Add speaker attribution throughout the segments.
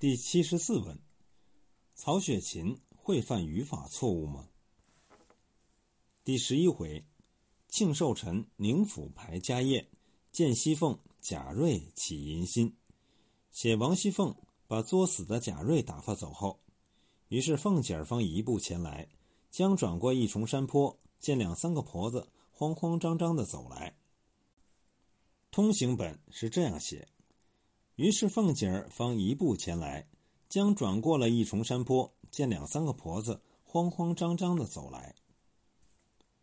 Speaker 1: 第七十四问：曹雪芹会犯语法错误吗？第十一回，庆寿辰宁府排家宴，见西凤贾瑞起淫心。写王熙凤把作死的贾瑞打发走后，于是凤姐儿方一步前来，将转过一重山坡，见两三个婆子慌慌张张的走来。通行本是这样写。于是凤姐儿方一步前来，将转过了一重山坡，见两三个婆子慌慌张张的走来。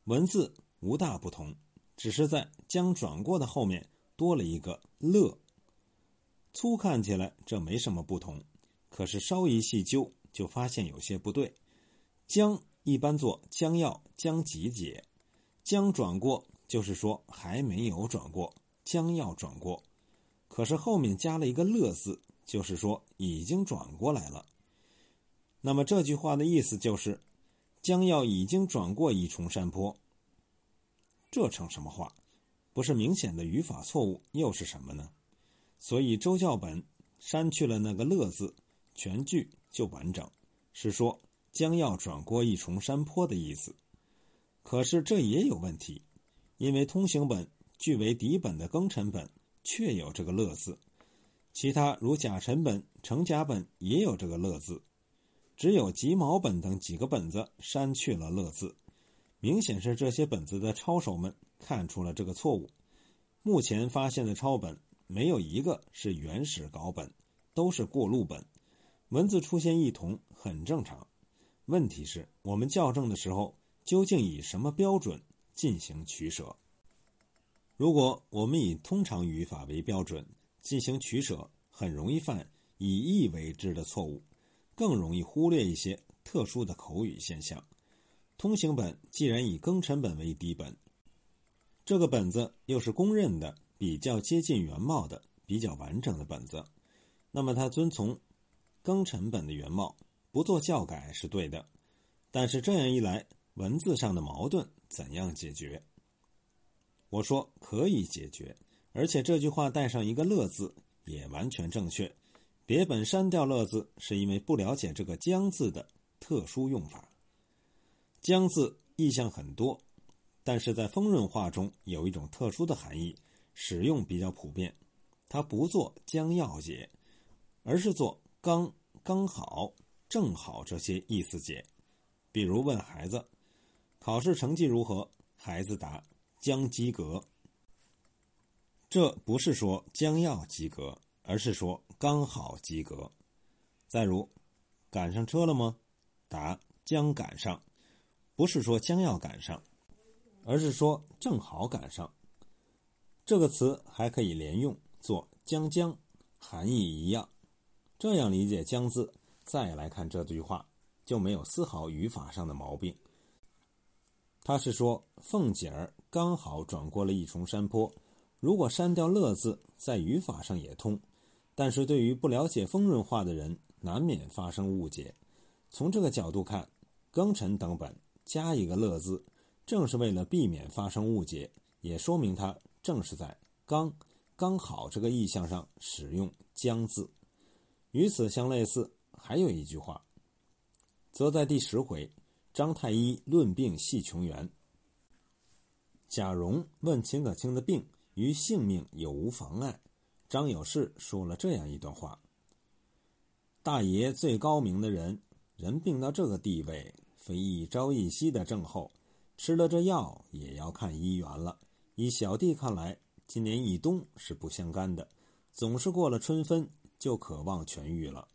Speaker 1: 文字无大不同，只是在将转过的后面多了一个“乐”。粗看起来这没什么不同，可是稍一细究，就发现有些不对。将一般做将要、将即解，将转过就是说还没有转过，将要转过。可是后面加了一个“乐”字，就是说已经转过来了。那么这句话的意思就是，将要已经转过一重山坡。这成什么话？不是明显的语法错误，又是什么呢？所以周教本删去了那个“乐”字，全句就完整，是说将要转过一重山坡的意思。可是这也有问题，因为通行本据为底本的庚辰本。确有这个“乐”字，其他如甲辰本、成甲本也有这个“乐”字，只有己卯本等几个本子删去了“乐”字，明显是这些本子的抄手们看出了这个错误。目前发现的抄本没有一个是原始稿本，都是过路本，文字出现异同很正常。问题是，我们校正的时候究竟以什么标准进行取舍？如果我们以通常语法为标准进行取舍，很容易犯以意为之的错误，更容易忽略一些特殊的口语现象。通行本既然以庚辰本为底本，这个本子又是公认的比较接近原貌的、比较完整的本子，那么它遵从庚辰本的原貌，不做校改是对的。但是这样一来，文字上的矛盾怎样解决？我说可以解决，而且这句话带上一个“乐”字也完全正确。别本删掉“乐”字，是因为不了解这个“将”字的特殊用法。“将”字意象很多，但是在丰润话中有一种特殊的含义，使用比较普遍。它不做“将要”解，而是做“刚”“刚好”“正好”这些意思解。比如问孩子考试成绩如何，孩子答。将及格，这不是说将要及格，而是说刚好及格。再如，赶上车了吗？答：将赶上，不是说将要赶上，而是说正好赶上。这个词还可以连用，做将将，含义一样。这样理解“将”字，再来看这句话，就没有丝毫语法上的毛病。他是说，凤姐儿刚好转过了一重山坡。如果删掉“乐”字，在语法上也通，但是对于不了解丰润话的人，难免发生误解。从这个角度看，庚辰等本加一个“乐”字，正是为了避免发生误解，也说明他正是在“刚”刚好这个意象上使用“将”字。与此相类似，还有一句话，则在第十回。张太医论病系穷源。贾蓉问秦可卿的病与性命有无妨碍？张有事说了这样一段话：大爷最高明的人，人病到这个地位，非一朝一夕的症候，吃了这药也要看医缘了。以小弟看来，今年一冬是不相干的，总是过了春分就渴望痊愈了。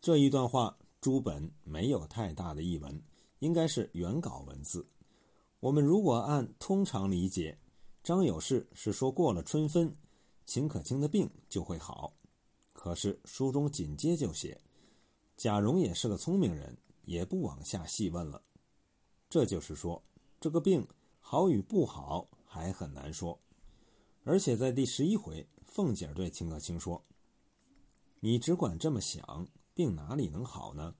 Speaker 1: 这一段话。朱本没有太大的译文，应该是原稿文字。我们如果按通常理解，张有事是说过了春分，秦可卿的病就会好。可是书中紧接就写，贾蓉也是个聪明人，也不往下细问了。这就是说，这个病好与不好还很难说。而且在第十一回，凤姐对秦可卿说：“你只管这么想。”病哪里能好呢？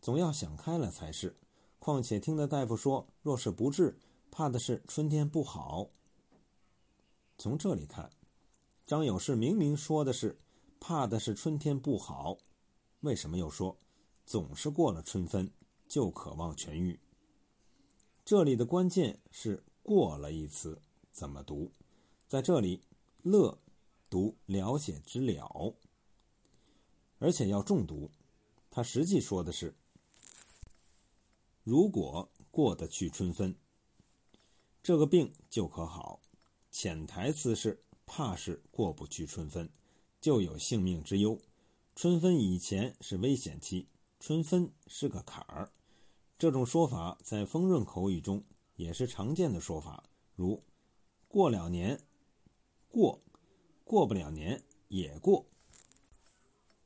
Speaker 1: 总要想开了才是。况且听得大夫说，若是不治，怕的是春天不好。从这里看，张有事明明说的是怕的是春天不好。为什么又说总是过了春分就渴望痊愈？这里的关键是“过了”一词怎么读？在这里，“乐”读了解之了，而且要重读。他实际说的是：如果过得去春分，这个病就可好。潜台词是怕是过不去春分，就有性命之忧。春分以前是危险期，春分是个坎儿。这种说法在丰润口语中也是常见的说法，如“过了年”，过，过不了年也过。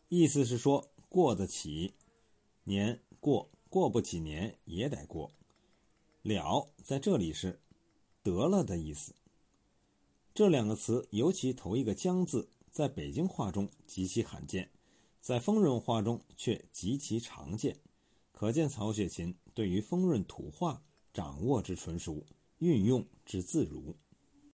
Speaker 1: 意思是说过得起年过，过不几年也得过。了在这里是得了的意思。这两个词，尤其头一个“将”字，在北京话中极其罕见。在丰润话中却极其常见，可见曹雪芹对于丰润土话掌握之纯熟，运用之自如。